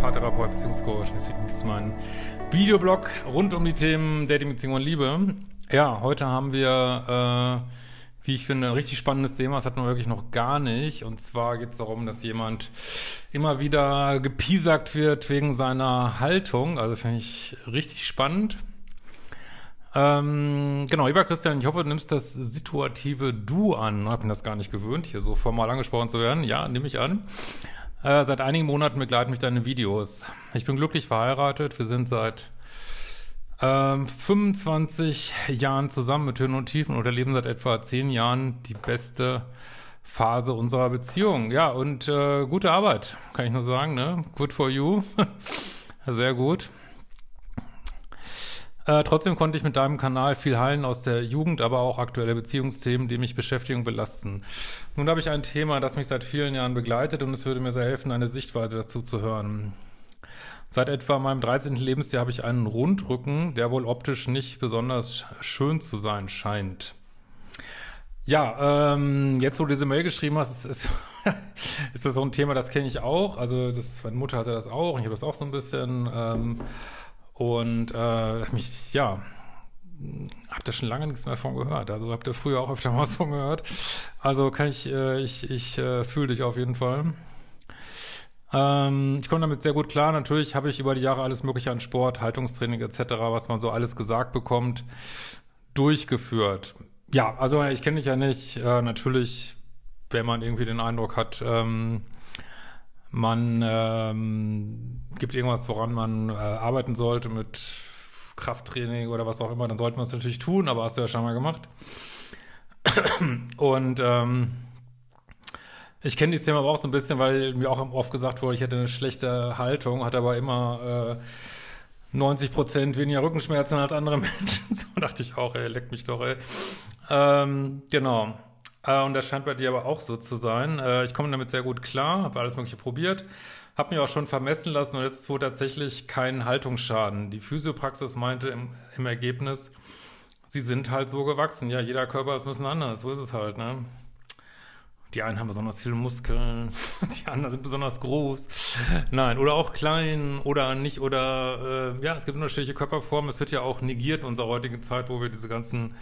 Paartherapeut, ist mein Videoblog rund um die Themen Dating, Beziehung und Liebe. Ja, heute haben wir, äh, wie ich finde, ein richtig spannendes Thema. Das hat man wirklich noch gar nicht. Und zwar geht es darum, dass jemand immer wieder gepiesackt wird wegen seiner Haltung. Also finde ich richtig spannend. Ähm, genau, lieber Christian, ich hoffe, du nimmst das situative Du an. Ich bin das gar nicht gewöhnt, hier so formal angesprochen zu werden. Ja, nehme ich an. Äh, seit einigen Monaten begleiten mich deine Videos. Ich bin glücklich verheiratet. Wir sind seit ähm, 25 Jahren zusammen mit Höhen und Tiefen und erleben seit etwa 10 Jahren die beste Phase unserer Beziehung. Ja, und äh, gute Arbeit, kann ich nur sagen. Ne? Good for you. Sehr gut. Äh, trotzdem konnte ich mit deinem Kanal viel heilen aus der Jugend, aber auch aktuelle Beziehungsthemen, die mich beschäftigen und belasten. Nun habe ich ein Thema, das mich seit vielen Jahren begleitet und es würde mir sehr helfen, eine Sichtweise dazu zu hören. Seit etwa meinem 13. Lebensjahr habe ich einen Rundrücken, der wohl optisch nicht besonders schön zu sein scheint. Ja, ähm, jetzt wo du diese Mail geschrieben hast, ist, ist, ist das so ein Thema, das kenne ich auch. Also das, meine Mutter hatte das auch und ich habe das auch so ein bisschen. Ähm, und äh, mich, ja, habt ihr schon lange nichts mehr von gehört. Also habt ihr früher auch öfter mal was von gehört. Also kann ich, äh, ich, ich äh, fühle dich auf jeden Fall. Ähm, ich komme damit sehr gut klar. Natürlich habe ich über die Jahre alles Mögliche an Sport, Haltungstraining etc., was man so alles gesagt bekommt, durchgeführt. Ja, also ich kenne dich ja nicht. Äh, natürlich, wenn man irgendwie den Eindruck hat, ähm, man ähm, gibt irgendwas, woran man äh, arbeiten sollte mit Krafttraining oder was auch immer, dann sollte man es natürlich tun, aber hast du ja schon mal gemacht. Und ähm, ich kenne dieses Thema aber auch so ein bisschen, weil mir auch oft gesagt wurde, ich hätte eine schlechte Haltung, hatte aber immer äh, 90 Prozent weniger Rückenschmerzen als andere Menschen. so dachte ich auch, ey, leck mich doch, ey. Ähm, genau. Äh, und das scheint bei dir aber auch so zu sein. Äh, ich komme damit sehr gut klar, habe alles Mögliche probiert, habe mir auch schon vermessen lassen und es ist wohl tatsächlich kein Haltungsschaden. Die Physiopraxis meinte im, im Ergebnis, sie sind halt so gewachsen. Ja, jeder Körper ist ein bisschen anders, so ist es halt, ne? Die einen haben besonders viele Muskeln, die anderen sind besonders groß. Nein, oder auch klein oder nicht oder äh, ja, es gibt unterschiedliche Körperformen. Es wird ja auch negiert in unserer heutigen Zeit, wo wir diese ganzen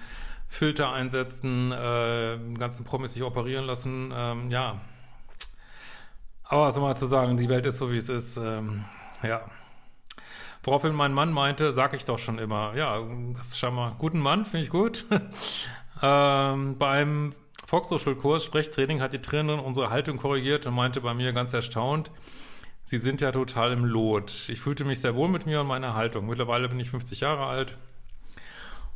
Filter einsetzen, äh, ganzen Promis sich operieren lassen. Ähm, ja. Aber was man zu sagen, die Welt ist so, wie es ist. Ähm, ja. Woraufhin mein Mann meinte, sag ich doch schon immer, ja, das ist schon mal guten Mann, finde ich gut. ähm, beim Volkshochschulkurs Sprechtraining hat die Trainerin unsere Haltung korrigiert und meinte bei mir ganz erstaunt, Sie sind ja total im Lot. Ich fühlte mich sehr wohl mit mir und meiner Haltung. Mittlerweile bin ich 50 Jahre alt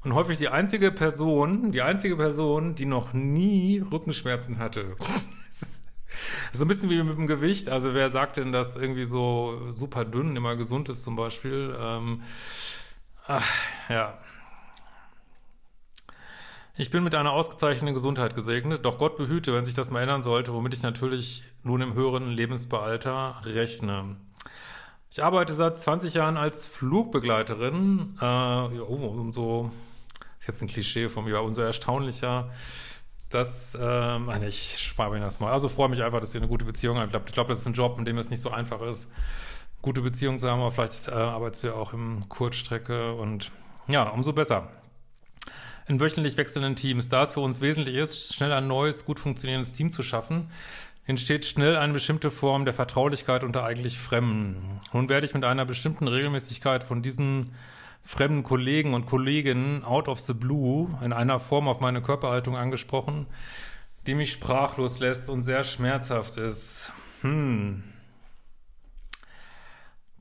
und häufig die einzige Person, die einzige Person, die noch nie Rückenschmerzen hatte. so ein bisschen wie mit dem Gewicht. Also wer sagt denn, dass irgendwie so super dünn immer gesund ist zum Beispiel? Ähm, ach, ja. Ich bin mit einer ausgezeichneten Gesundheit gesegnet, doch Gott behüte, wenn sich das mal ändern sollte, womit ich natürlich nun im höheren Lebensbealter rechne. Ich arbeite seit 20 Jahren als Flugbegleiterin, äh, ja, ist jetzt ein Klischee von mir, umso erstaunlicher, dass, ähm, ich spare mir das mal. Also freue mich einfach, dass ihr eine gute Beziehung habt. Ich glaube, glaub, das ist ein Job, in dem es nicht so einfach ist, gute Beziehungen zu haben, aber vielleicht äh, arbeitest du ja auch im Kurzstrecke und ja, umso besser. In wöchentlich wechselnden Teams, da es für uns wesentlich ist, schnell ein neues, gut funktionierendes Team zu schaffen, entsteht schnell eine bestimmte Form der Vertraulichkeit unter eigentlich Fremden. Nun werde ich mit einer bestimmten Regelmäßigkeit von diesen fremden Kollegen und Kolleginnen out of the blue in einer Form auf meine Körperhaltung angesprochen, die mich sprachlos lässt und sehr schmerzhaft ist. Hm.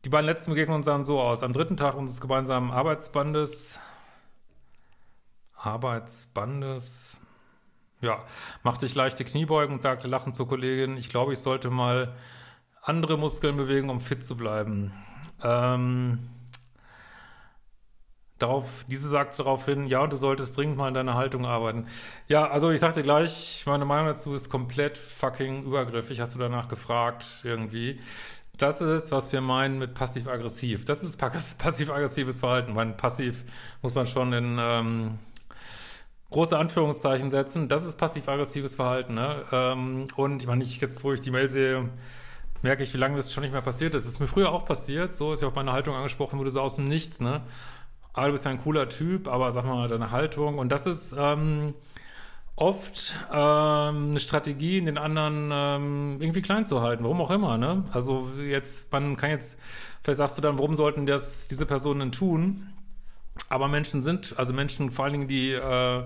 die beiden letzten Begegnungen sahen so aus. Am dritten Tag unseres gemeinsamen Arbeitsbandes, Arbeitsbandes, ja, machte ich leichte Kniebeugen und sagte lachend zur Kollegin, ich glaube, ich sollte mal andere Muskeln bewegen, um fit zu bleiben. Ähm, darauf, diese sagt daraufhin, ja, du solltest dringend mal in deiner Haltung arbeiten. Ja, also ich sagte gleich, meine Meinung dazu ist komplett fucking übergriffig. Hast du danach gefragt, irgendwie. Das ist, was wir meinen mit passiv-aggressiv. Das ist passiv-aggressives Verhalten. Mein passiv muss man schon in ähm, große Anführungszeichen setzen. Das ist passiv-aggressives Verhalten. Ne? Ähm, und ich meine, ich jetzt, wo ich die Mail sehe, merke ich, wie lange das schon nicht mehr passiert ist. Das ist mir früher auch passiert. So ist ja auch meine Haltung angesprochen wurde, so aus dem Nichts. Ne? Ah, du bist ja ein cooler Typ, aber sag mal deine Haltung. Und das ist ähm, oft ähm, eine Strategie, den anderen ähm, irgendwie klein zu halten, warum auch immer. Ne? Also jetzt, man kann jetzt, vielleicht sagst du dann, warum sollten das diese Personen tun? Aber Menschen sind, also Menschen vor allen Dingen, die äh,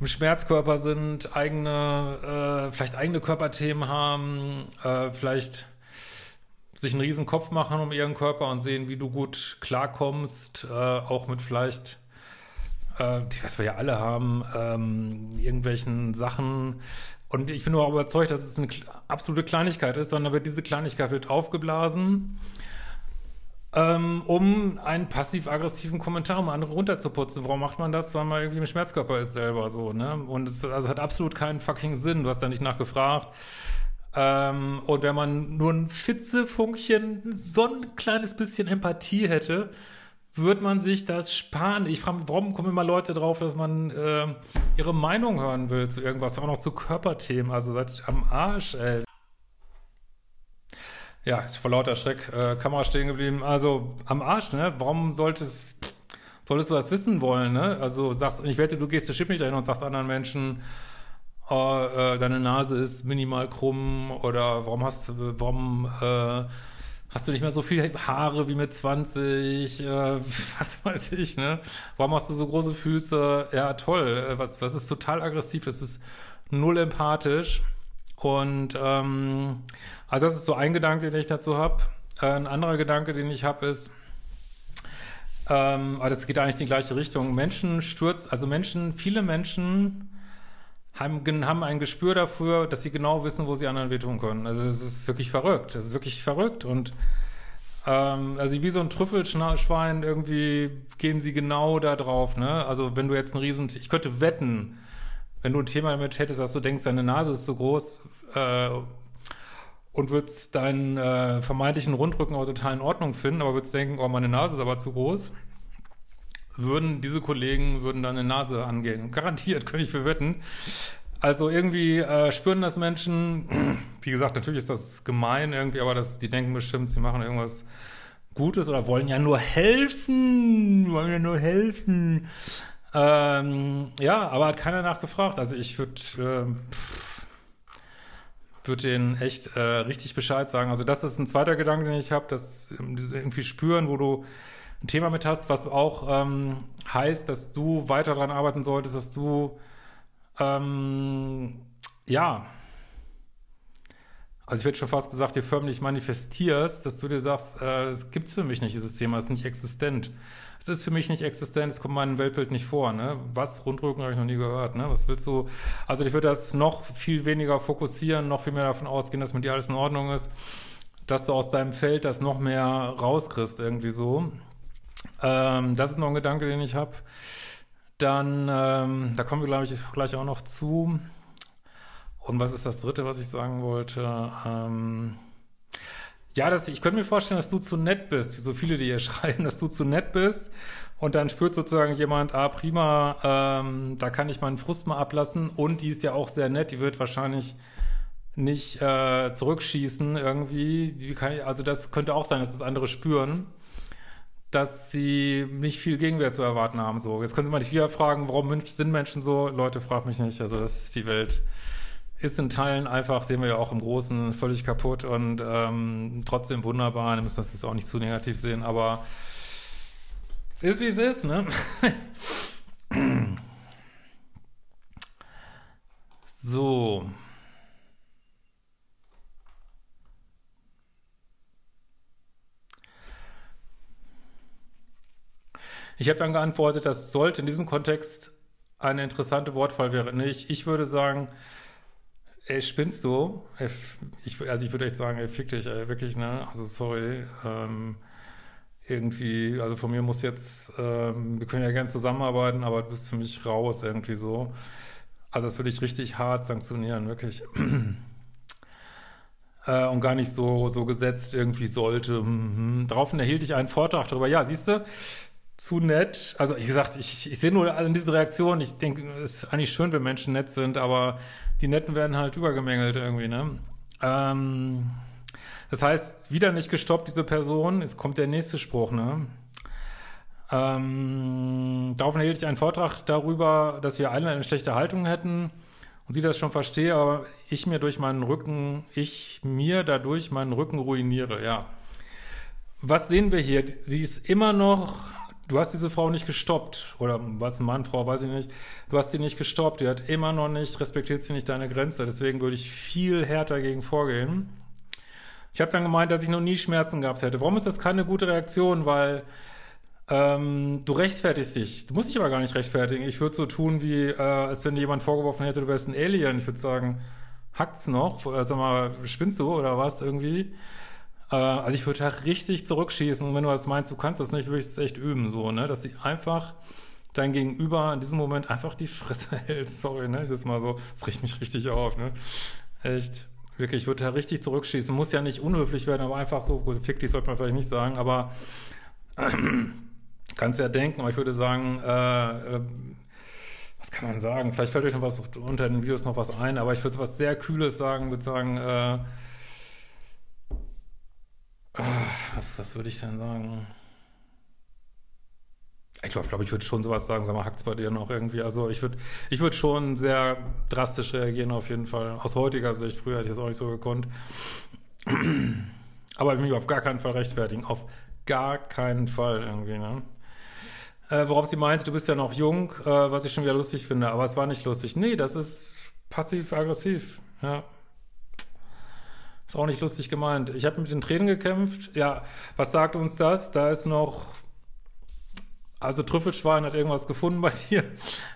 im Schmerzkörper sind, eigene, äh, vielleicht eigene Körperthemen haben, äh, vielleicht sich einen riesen Kopf machen um ihren Körper und sehen, wie du gut klarkommst, äh, auch mit vielleicht, äh, was wir ja alle haben, ähm, irgendwelchen Sachen. Und ich bin nur überzeugt, dass es eine absolute Kleinigkeit ist, sondern wird diese Kleinigkeit wird aufgeblasen, ähm, um einen passiv-aggressiven Kommentar, um andere runterzuputzen. Warum macht man das? Weil man irgendwie im Schmerzkörper ist selber so, ne? Und es also hat absolut keinen fucking Sinn. Du hast da nicht nachgefragt. Ähm, und wenn man nur ein Fitzefunkchen, so ein kleines bisschen Empathie hätte, würde man sich das sparen. Ich frage mich, warum kommen immer Leute drauf, dass man äh, ihre Meinung hören will zu irgendwas, auch noch zu Körperthemen. Also seid am Arsch, ey. Ja, ist vor lauter Schreck äh, Kamera stehen geblieben. Also am Arsch, ne? Warum solltest, solltest du das wissen wollen, ne? Also sagst, ich wette, du gehst der Chip nicht dahin und sagst anderen Menschen, äh, deine Nase ist minimal krumm oder warum hast du, warum äh, hast du nicht mehr so viel Haare wie mit 20, äh, was weiß ich, ne? Warum hast du so große Füße? Ja, toll. Äh, was, was ist total aggressiv? Das ist null empathisch. Und ähm, also das ist so ein Gedanke, den ich dazu habe. Äh, ein anderer Gedanke, den ich habe, ist, ähm, aber das geht eigentlich in die gleiche Richtung. Menschen stürzen, also Menschen, viele Menschen haben, haben ein Gespür dafür, dass sie genau wissen, wo sie anderen wehtun können. Also es ist wirklich verrückt. Es ist wirklich verrückt und ähm, also wie so ein Trüffelschwein irgendwie gehen sie genau da drauf. Ne? Also wenn du jetzt ein Riesen, ich könnte wetten, wenn du ein Thema damit hättest, dass du denkst, deine Nase ist so groß äh, und würdest deinen äh, vermeintlichen Rundrücken aber total in Ordnung finden, aber würdest denken, oh, meine Nase ist aber zu groß würden diese Kollegen würden dann eine Nase angehen. Garantiert, könnte ich für wetten. Also irgendwie äh, spüren das Menschen, wie gesagt, natürlich ist das gemein irgendwie, aber das, die denken bestimmt, sie machen irgendwas Gutes oder wollen ja nur helfen, wollen ja nur helfen. Ähm, ja, aber hat keiner nachgefragt. Also ich würde äh, würde denen echt äh, richtig Bescheid sagen. Also das ist ein zweiter Gedanke, den ich habe, dass ähm, irgendwie spüren, wo du ein Thema mit hast, was auch ähm, heißt, dass du weiter daran arbeiten solltest, dass du ähm, ja, also ich hätte schon fast gesagt, dir förmlich manifestierst, dass du dir sagst, äh, es gibt's für mich nicht, dieses Thema ist nicht existent. Es ist für mich nicht existent, es kommt in meinem Weltbild nicht vor. Ne? Was? Rundrücken habe ich noch nie gehört. Ne? Was willst du? Also ich würde das noch viel weniger fokussieren, noch viel mehr davon ausgehen, dass mit dir alles in Ordnung ist, dass du aus deinem Feld das noch mehr rauskriegst irgendwie so. Ähm, das ist noch ein Gedanke, den ich habe. Dann, ähm, da kommen wir, glaube ich, gleich auch noch zu. Und was ist das Dritte, was ich sagen wollte? Ähm, ja, das, ich könnte mir vorstellen, dass du zu nett bist, wie so viele, die hier schreiben, dass du zu nett bist. Und dann spürt sozusagen jemand, ah, prima, ähm, da kann ich meinen Frust mal ablassen. Und die ist ja auch sehr nett, die wird wahrscheinlich nicht äh, zurückschießen irgendwie. Ich, also das könnte auch sein, dass das andere spüren dass sie nicht viel Gegenwehr zu erwarten haben. So, jetzt könnte man sich wieder fragen, warum sind Menschen so? Leute, frag mich nicht. Also, das ist die Welt ist in Teilen einfach, sehen wir ja auch im Großen, völlig kaputt und ähm, trotzdem wunderbar. Wir müssen das jetzt auch nicht zu negativ sehen, aber es ist wie es ist, ne? so. Ich habe dann geantwortet, das sollte in diesem Kontext eine interessante Wortfall wäre. Nicht, ich würde sagen, ey, spinnst du? Ich, also ich würde echt sagen, ey, fick dich, ey, wirklich, ne? Also sorry. Ähm, irgendwie, also von mir muss jetzt, ähm, wir können ja gerne zusammenarbeiten, aber du bist für mich raus irgendwie so. Also das würde ich richtig hart sanktionieren, wirklich. äh, und gar nicht so, so gesetzt irgendwie sollte. Mhm. Daraufhin erhielt ich einen Vortrag darüber. Ja, siehst du, zu nett. Also, wie gesagt, ich, ich sehe nur an diesen Reaktionen, ich denke, es ist eigentlich schön, wenn Menschen nett sind, aber die Netten werden halt übergemengelt irgendwie, ne? Ähm, das heißt, wieder nicht gestoppt, diese Person. Es kommt der nächste Spruch, ne? Ähm, daraufhin hielt ich einen Vortrag darüber, dass wir alle eine schlechte Haltung hätten und sie das schon verstehe, aber ich mir durch meinen Rücken, ich mir dadurch meinen Rücken ruiniere, ja. Was sehen wir hier? Sie ist immer noch, du hast diese Frau nicht gestoppt, oder was, Mann, Frau, weiß ich nicht, du hast sie nicht gestoppt, die hat immer noch nicht, respektiert sie nicht deine Grenze, deswegen würde ich viel härter gegen vorgehen. Ich habe dann gemeint, dass ich noch nie Schmerzen gehabt hätte. Warum ist das keine gute Reaktion? Weil ähm, du rechtfertigst dich. Du musst dich aber gar nicht rechtfertigen. Ich würde so tun, wie äh, als wenn dir jemand vorgeworfen hätte, du wärst ein Alien. Ich würde sagen, hackt's noch? Äh, sag mal, spinnst du oder was irgendwie? Äh, also ich würde da richtig zurückschießen. Und wenn du das meinst, du kannst das nicht, würde ich es echt üben, so, ne? Dass sie einfach dein Gegenüber in diesem Moment einfach die Fresse hält. Sorry, ne? Das ist mal so, das riecht mich richtig auf, ne? Echt. Wirklich, ich würde da richtig zurückschießen. Muss ja nicht unhöflich werden, aber einfach so, gut, fick dich sollte man vielleicht nicht sagen, aber äh, kannst ja denken, aber ich würde sagen, äh, äh, was kann man sagen? Vielleicht fällt euch noch was unter den Videos noch was ein, aber ich würde was sehr Kühles sagen, würde sagen, äh was, was würde ich denn sagen? Ich glaube, glaub, ich würde schon sowas sagen, sag mal, hackt's bei dir noch irgendwie? Also ich würde ich würde schon sehr drastisch reagieren auf jeden Fall. Aus heutiger Sicht, früher hätte ich das auch nicht so gekonnt. Aber ich mich auf gar keinen Fall rechtfertigen. Auf gar keinen Fall irgendwie, ne? Äh, worauf sie meinte, du bist ja noch jung, äh, was ich schon wieder lustig finde, aber es war nicht lustig. Nee, das ist passiv-aggressiv, ja. Ist auch nicht lustig gemeint. Ich habe mit den Tränen gekämpft. Ja, was sagt uns das? Da ist noch also Trüffelschwein hat irgendwas gefunden bei dir.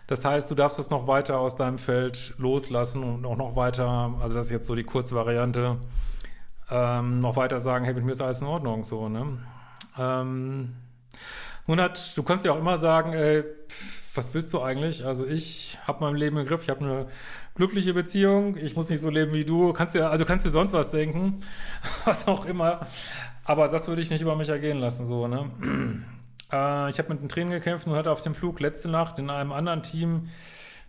Das heißt, du darfst es noch weiter aus deinem Feld loslassen und auch noch weiter, also das ist jetzt so die Kurzvariante, ähm, noch weiter sagen, hey, mit mir ist alles in Ordnung, so, ne? Ähm, nun hat, du kannst ja auch immer sagen, ey, was willst du eigentlich? Also ich habe mein Leben im Griff, ich habe eine glückliche Beziehung, ich muss nicht so leben wie du. Kannst ja, also kannst dir sonst was denken, was auch immer. Aber das würde ich nicht über mich ergehen lassen, so, ne? Äh, ich habe mit den Tränen gekämpft und hatte auf dem Flug letzte Nacht in einem anderen Team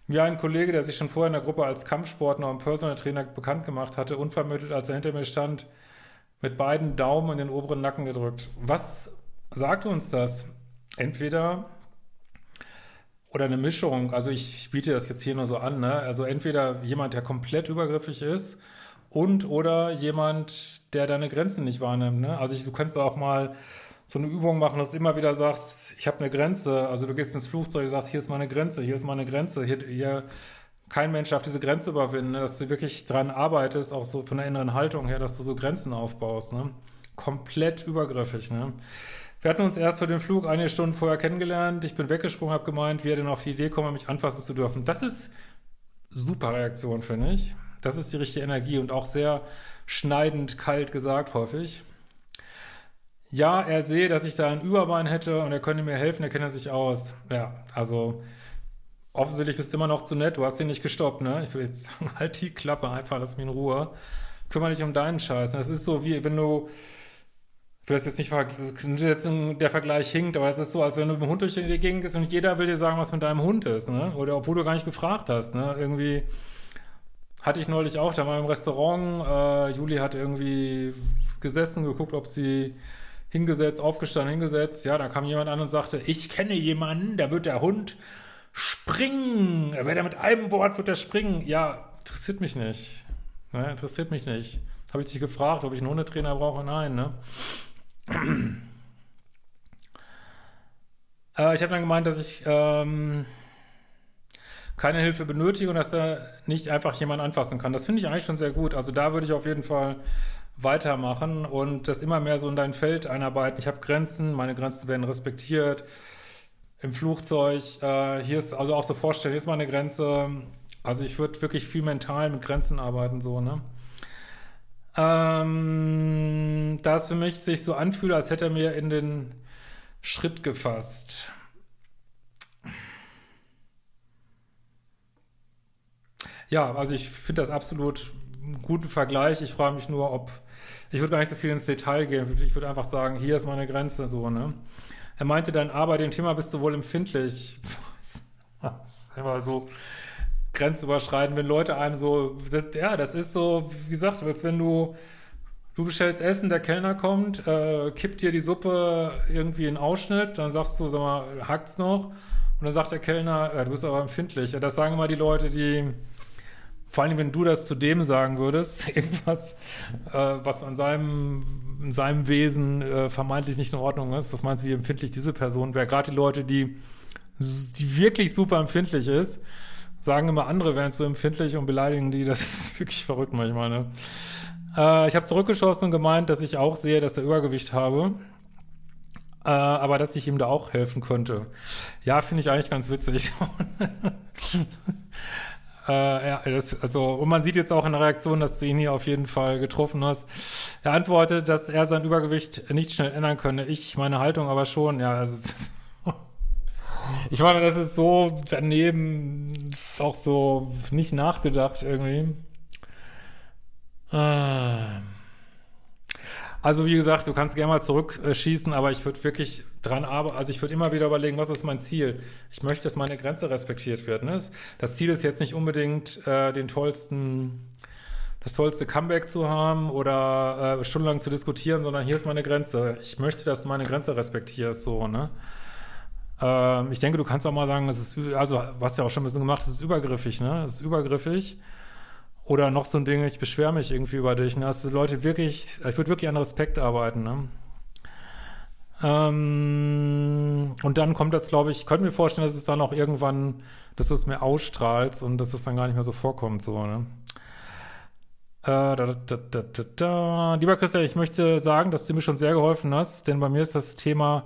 mir ein Kollege, der sich schon vorher in der Gruppe als Kampfsportler und Personal Trainer bekannt gemacht hatte, unvermittelt, als er hinter mir stand, mit beiden Daumen in den oberen Nacken gedrückt. Was sagt uns das? Entweder oder eine Mischung, also ich biete das jetzt hier nur so an, ne? Also entweder jemand, der komplett übergriffig ist und oder jemand, der deine Grenzen nicht wahrnimmt, ne? Also ich, du kannst auch mal so eine Übung machen, dass du immer wieder sagst, ich habe eine Grenze. Also du gehst ins Flugzeug und sagst, hier ist meine Grenze, hier ist meine Grenze, hier, hier kein Mensch darf diese Grenze überwinden, ne? dass du wirklich dran arbeitest, auch so von der inneren Haltung her, dass du so Grenzen aufbaust. Ne? Komplett übergriffig. Ne? Wir hatten uns erst für den Flug einige Stunden vorher kennengelernt. Ich bin weggesprungen, habe gemeint, wie er denn auf die Idee kommt, mich anfassen zu dürfen. Das ist super Reaktion, finde ich. Das ist die richtige Energie und auch sehr schneidend kalt gesagt häufig ja, er sehe, dass ich da ein Überbein hätte und er könnte mir helfen, er kennt sich aus. Ja, also offensichtlich bist du immer noch zu nett, du hast ihn nicht gestoppt, ne? Ich will jetzt sagen, halt die Klappe einfach, lass mich in Ruhe. Kümmere dich um deinen Scheiß. Das ist so wie, wenn du, will das jetzt nicht, jetzt der Vergleich hinkt, aber es ist so, als wenn du mit dem Hund durch die Gegend gehst und jeder will dir sagen, was mit deinem Hund ist, ne? Oder obwohl du gar nicht gefragt hast, ne? Irgendwie hatte ich neulich auch, da war im Restaurant, äh, Juli hat irgendwie gesessen, geguckt, ob sie hingesetzt, aufgestanden, hingesetzt. Ja, da kam jemand an und sagte, ich kenne jemanden, da wird der Hund springen. Er wird mit einem Wort wird er springen. Ja, interessiert mich nicht. Ne, interessiert mich nicht. Habe ich dich gefragt, ob ich einen Hundetrainer brauche? Nein, ne? Äh, ich habe dann gemeint, dass ich ähm, keine Hilfe benötige und dass da nicht einfach jemand anfassen kann. Das finde ich eigentlich schon sehr gut. Also da würde ich auf jeden Fall weitermachen und das immer mehr so in dein Feld einarbeiten. Ich habe Grenzen, meine Grenzen werden respektiert. im Flugzeug. Äh, hier ist also auch so vorstellen, hier ist mal eine Grenze. Also ich würde wirklich viel mental mit Grenzen arbeiten, so, ne? Ähm, da es für mich sich so anfühlt, als hätte er mir in den Schritt gefasst. Ja, also ich finde das absolut einen guten Vergleich. Ich frage mich nur, ob ich würde gar nicht so viel ins Detail gehen. Ich würde einfach sagen, hier ist meine Grenze so, ne? Er meinte dann, aber dem Thema bist du wohl empfindlich. das ist immer so grenzüberschreitend, wenn Leute einem so, das, ja, das ist so, wie gesagt, als wenn du, du bestellst Essen, der Kellner kommt, äh, kippt dir die Suppe irgendwie in Ausschnitt, dann sagst du, sag mal, hackt's noch? Und dann sagt der Kellner, äh, du bist aber empfindlich. Das sagen immer die Leute, die, vor allem, wenn du das zu dem sagen würdest, irgendwas, äh, was an seinem in seinem Wesen äh, vermeintlich nicht in Ordnung ist. Das meinst du, wie empfindlich diese Person wäre? Gerade die Leute, die, die wirklich super empfindlich ist, sagen immer, andere wären so empfindlich und beleidigen die. Das ist wirklich verrückt manchmal. Ne? Äh, ich habe zurückgeschossen und gemeint, dass ich auch sehe, dass er Übergewicht habe. Äh, aber dass ich ihm da auch helfen könnte. Ja, finde ich eigentlich ganz witzig. Äh, ja, das, also, und man sieht jetzt auch in der Reaktion, dass du ihn hier auf jeden Fall getroffen hast. Er antwortet, dass er sein Übergewicht nicht schnell ändern könne. Ich meine Haltung aber schon. Ja, also das, ich meine, das ist so daneben, ist auch so nicht nachgedacht irgendwie. Äh. Also wie gesagt, du kannst gerne mal zurückschießen, aber ich würde wirklich dran arbeiten, also ich würde immer wieder überlegen, was ist mein Ziel? Ich möchte, dass meine Grenze respektiert wird. Ne? Das Ziel ist jetzt nicht unbedingt äh, den tollsten, das tollste Comeback zu haben oder äh, stundenlang zu diskutieren, sondern hier ist meine Grenze. Ich möchte, dass du meine Grenze respektierst, so, ne? Ähm, ich denke, du kannst auch mal sagen, es ist, also was ja auch schon ein bisschen gemacht, es ist übergriffig, ne? Es ist übergriffig. Oder noch so ein Ding, ich beschwere mich irgendwie über dich. Ne? Also Leute wirklich, ich würde wirklich an Respekt arbeiten. Ne? Ähm, und dann kommt das, glaube ich, könnte mir vorstellen, dass es dann auch irgendwann, dass du es mehr ausstrahlst und dass es dann gar nicht mehr so vorkommt. So, ne? Äh, da, da, da. Lieber Christian, ich möchte sagen, dass du mir schon sehr geholfen hast, denn bei mir ist das Thema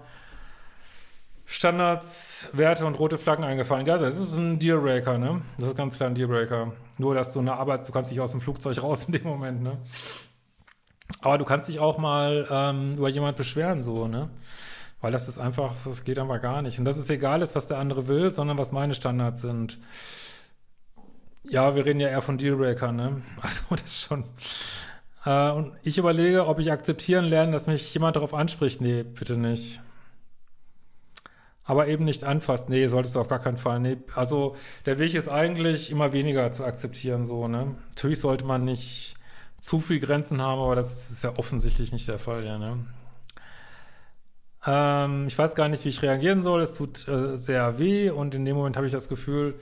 Standards, Werte und rote Flaggen eingefallen. Ja, das ist ein Dealbreaker, ne? Das ist ganz klar ein Dealbreaker. Nur, dass du eine Arbeit, du kannst dich aus dem Flugzeug raus in dem Moment, ne? Aber du kannst dich auch mal ähm, über jemand beschweren, so, ne? Weil das ist einfach, das geht einfach gar nicht. Und das ist egal ist, was der andere will, sondern was meine Standards sind. Ja, wir reden ja eher von Dealbreaker, ne? Also, das ist schon. Äh, und ich überlege, ob ich akzeptieren lerne, dass mich jemand darauf anspricht. Nee, bitte nicht aber eben nicht anfasst. Nee, solltest du auf gar keinen Fall. Nee, also der Weg ist eigentlich immer weniger zu akzeptieren, so, ne? Natürlich sollte man nicht zu viel Grenzen haben, aber das ist ja offensichtlich nicht der Fall, ja, ne? Ähm, ich weiß gar nicht, wie ich reagieren soll. Es tut äh, sehr weh und in dem Moment habe ich das Gefühl,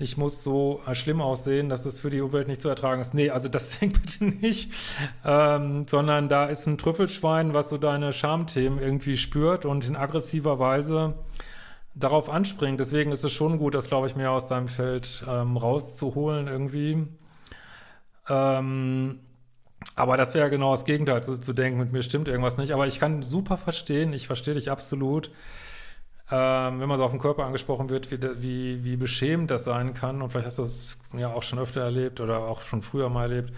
ich muss so äh, schlimm aussehen, dass es für die Umwelt nicht zu ertragen ist. Nee, also das denkt bitte nicht. Ähm, sondern da ist ein Trüffelschwein, was so deine Schamthemen irgendwie spürt und in aggressiver Weise darauf anspringt. Deswegen ist es schon gut, das, glaube ich, mehr aus deinem Feld ähm, rauszuholen irgendwie. Ähm, aber das wäre genau das Gegenteil, zu, zu denken, mit mir stimmt irgendwas nicht. Aber ich kann super verstehen, ich verstehe dich absolut, ähm, wenn man so auf den Körper angesprochen wird, wie, wie, wie beschämend das sein kann. Und vielleicht hast du das ja auch schon öfter erlebt oder auch schon früher mal erlebt.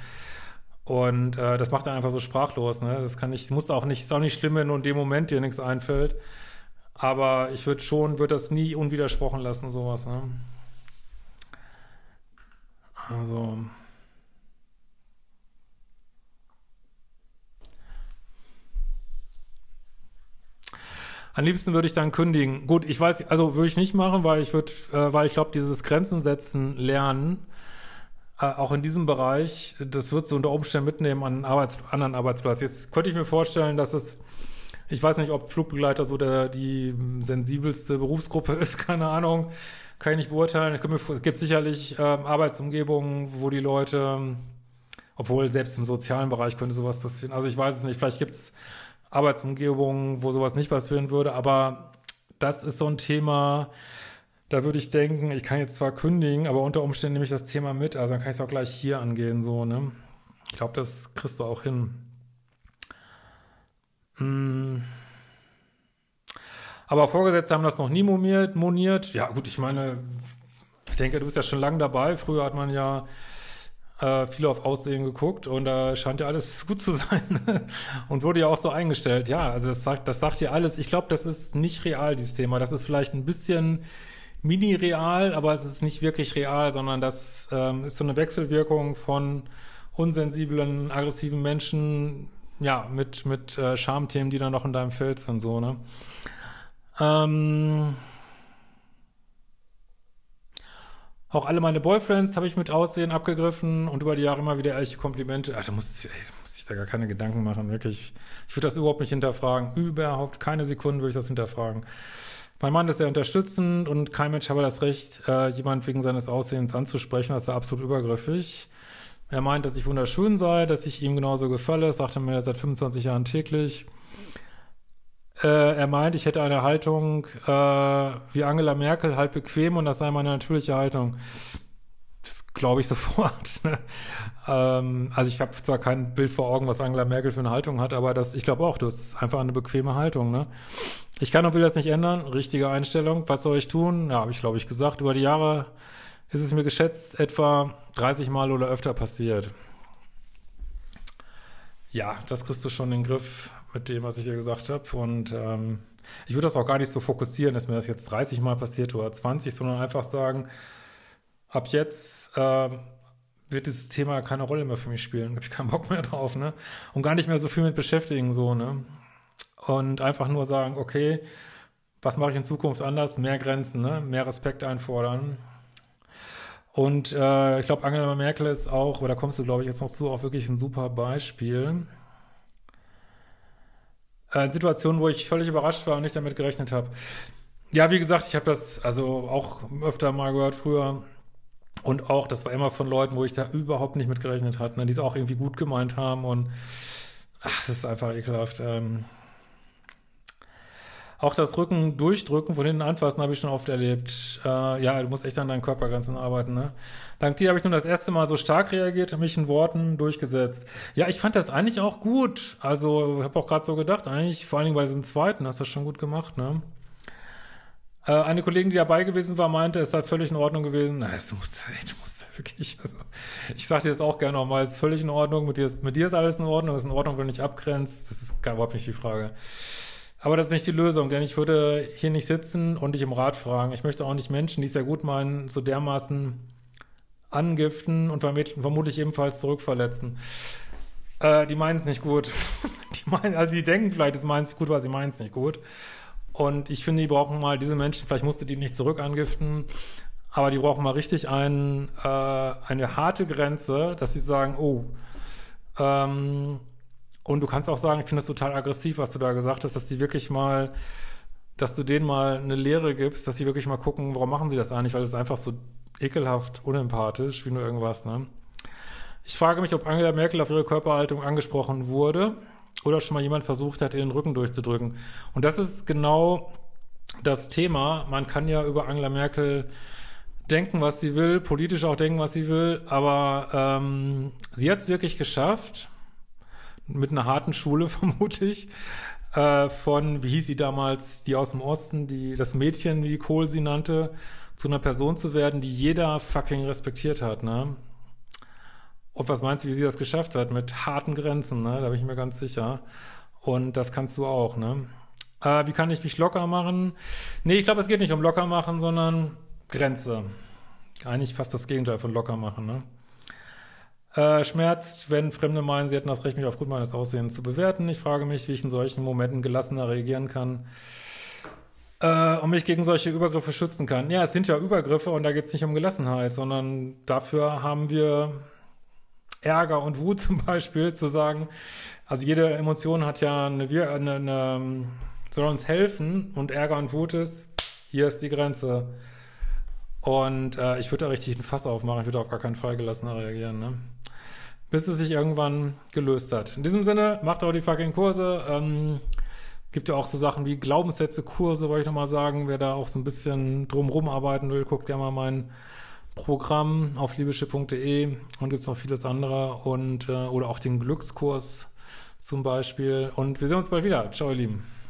Und äh, das macht dann einfach so sprachlos. Ne? Das kann nicht, muss auch nicht, ist auch nicht schlimm, wenn nur in dem Moment dir nichts einfällt. Aber ich würde schon, würde das nie unwidersprochen lassen, sowas. Ne? Also. Am liebsten würde ich dann kündigen. Gut, ich weiß, also würde ich nicht machen, weil ich würde, äh, weil ich glaube, dieses Grenzen setzen lernen, äh, auch in diesem Bereich, das wird so unter Umständen mitnehmen an einen Arbeits anderen Arbeitsplatz. Jetzt könnte ich mir vorstellen, dass es, ich weiß nicht, ob Flugbegleiter so der, die sensibelste Berufsgruppe ist, keine Ahnung, kann ich nicht beurteilen. Ich mir, es gibt sicherlich äh, Arbeitsumgebungen, wo die Leute, obwohl selbst im sozialen Bereich könnte sowas passieren. Also ich weiß es nicht, vielleicht gibt es Arbeitsumgebungen, wo sowas nicht passieren würde. Aber das ist so ein Thema, da würde ich denken, ich kann jetzt zwar kündigen, aber unter Umständen nehme ich das Thema mit. Also dann kann ich es auch gleich hier angehen, so, ne? Ich glaube, das kriegst du auch hin. Hm. Aber Vorgesetzte haben das noch nie moniert. moniert. Ja, gut, ich meine, ich denke, du bist ja schon lange dabei. Früher hat man ja äh, viel auf Aussehen geguckt und da äh, scheint ja alles gut zu sein und wurde ja auch so eingestellt. Ja, also das sagt, das sagt ja alles. Ich glaube, das ist nicht real, dieses Thema. Das ist vielleicht ein bisschen mini-real, aber es ist nicht wirklich real, sondern das ähm, ist so eine Wechselwirkung von unsensiblen, aggressiven Menschen, ja, mit, mit äh, Schamthemen, die dann noch in deinem Feld sind, so, ne? Ähm, auch alle meine Boyfriends habe ich mit Aussehen abgegriffen und über die Jahre immer wieder ehrliche Komplimente. Da muss, ey, muss ich da gar keine Gedanken machen, wirklich. Ich würde das überhaupt nicht hinterfragen. Überhaupt keine Sekunde würde ich das hinterfragen. Mein Mann ist sehr unterstützend und kein Mensch habe das Recht, äh, jemand wegen seines Aussehens anzusprechen. Das ist absolut übergriffig. Er meint, dass ich wunderschön sei, dass ich ihm genauso gefalle, sagte mir seit 25 Jahren täglich. Äh, er meint, ich hätte eine Haltung äh, wie Angela Merkel, halt bequem und das sei meine natürliche Haltung. Das glaube ich sofort. Ne? Ähm, also ich habe zwar kein Bild vor Augen, was Angela Merkel für eine Haltung hat, aber das, ich glaube auch, das ist einfach eine bequeme Haltung. Ne? Ich kann und will das nicht ändern. Richtige Einstellung. Was soll ich tun? Ja, habe ich glaube ich gesagt. Über die Jahre ist es mir geschätzt etwa 30 Mal oder öfter passiert. Ja, das kriegst du schon in den Griff mit dem, was ich dir gesagt habe. Und ähm, ich würde das auch gar nicht so fokussieren, dass mir das jetzt 30 Mal passiert oder 20, sondern einfach sagen, ab jetzt äh, wird dieses Thema keine Rolle mehr für mich spielen. Habe ich keinen Bock mehr drauf, ne? Und gar nicht mehr so viel mit beschäftigen, so, ne? Und einfach nur sagen, okay, was mache ich in Zukunft anders? Mehr Grenzen, ne? Mehr Respekt einfordern. Und äh, ich glaube, Angela Merkel ist auch, oder kommst du, glaube ich, jetzt noch zu, auch wirklich ein super Beispiel. Äh, Situationen, wo ich völlig überrascht war und nicht damit gerechnet habe. Ja, wie gesagt, ich habe das also auch öfter mal gehört früher. Und auch, das war immer von Leuten, wo ich da überhaupt nicht mit gerechnet hatte, ne, die es auch irgendwie gut gemeint haben. Und ach, es ist einfach ekelhaft. Ähm, auch das Rücken durchdrücken, von hinten anfassen, habe ich schon oft erlebt. Äh, ja, du musst echt an deinen Körpergrenzen arbeiten. Ne? Dank dir habe ich nun das erste Mal so stark reagiert, mich in Worten durchgesetzt. Ja, ich fand das eigentlich auch gut. Also, habe auch gerade so gedacht, eigentlich, vor allen Dingen bei diesem zweiten, hast du das schon gut gemacht, ne? Äh, eine Kollegin, die dabei gewesen war, meinte, es sei völlig in Ordnung gewesen. Na, du musst, ey, du musst wirklich, also, ich sag dir das auch gerne nochmal, es ist völlig in Ordnung, mit dir ist, mit dir ist alles in Ordnung, es ist in Ordnung, wenn du dich abgrenzt, das ist gar, überhaupt nicht die Frage. Aber das ist nicht die Lösung, denn ich würde hier nicht sitzen und dich im Rat fragen. Ich möchte auch nicht Menschen, die es ja gut meinen, so dermaßen angiften und vermutlich ebenfalls zurückverletzen. Äh, die meinen es nicht gut. die meinen, also die denken vielleicht, es meinen es gut, aber sie meinen es nicht gut. Und ich finde, die brauchen mal diese Menschen, vielleicht musst du die nicht zurück angiften, aber die brauchen mal richtig ein, äh, eine harte Grenze, dass sie sagen, oh, ähm, und du kannst auch sagen, ich finde das total aggressiv, was du da gesagt hast, dass die wirklich mal, dass du denen mal eine Lehre gibst, dass sie wirklich mal gucken, warum machen sie das eigentlich, weil es ist einfach so ekelhaft unempathisch, wie nur irgendwas, ne? Ich frage mich, ob Angela Merkel auf ihre Körperhaltung angesprochen wurde oder schon mal jemand versucht hat, ihr den Rücken durchzudrücken. Und das ist genau das Thema. Man kann ja über Angela Merkel denken, was sie will, politisch auch denken, was sie will, aber ähm, sie hat es wirklich geschafft, mit einer harten Schule, vermute ich, äh, von, wie hieß sie damals, die aus dem Osten, die, das Mädchen, wie Kohl sie nannte, zu einer Person zu werden, die jeder fucking respektiert hat, ne? Und was meinst du, wie sie das geschafft hat? Mit harten Grenzen, ne? Da bin ich mir ganz sicher. Und das kannst du auch, ne? Äh, wie kann ich mich locker machen? Nee, ich glaube, es geht nicht um locker machen, sondern Grenze. Eigentlich fast das Gegenteil von locker machen, ne? Äh, schmerzt, wenn Fremde meinen, sie hätten das Recht, mich aufgrund meines Aussehens zu bewerten. Ich frage mich, wie ich in solchen Momenten gelassener reagieren kann äh, und mich gegen solche Übergriffe schützen kann. Ja, es sind ja Übergriffe und da geht es nicht um Gelassenheit, sondern dafür haben wir Ärger und Wut zum Beispiel, zu sagen, also jede Emotion hat ja eine, eine, eine soll uns helfen und Ärger und Wut ist, hier ist die Grenze. Und äh, ich würde da richtig einen Fass aufmachen, ich würde auf gar keinen Fall gelassener reagieren, ne? Bis es sich irgendwann gelöst hat. In diesem Sinne, macht auch die fucking Kurse. Ähm, gibt ja auch so Sachen wie Glaubenssätze, Kurse, wollte ich nochmal sagen. Wer da auch so ein bisschen drumrum arbeiten will, guckt ja mal mein Programm auf liebeschiff.de und gibt's noch vieles andere und äh, oder auch den Glückskurs zum Beispiel. Und wir sehen uns bald wieder. Ciao, ihr Lieben.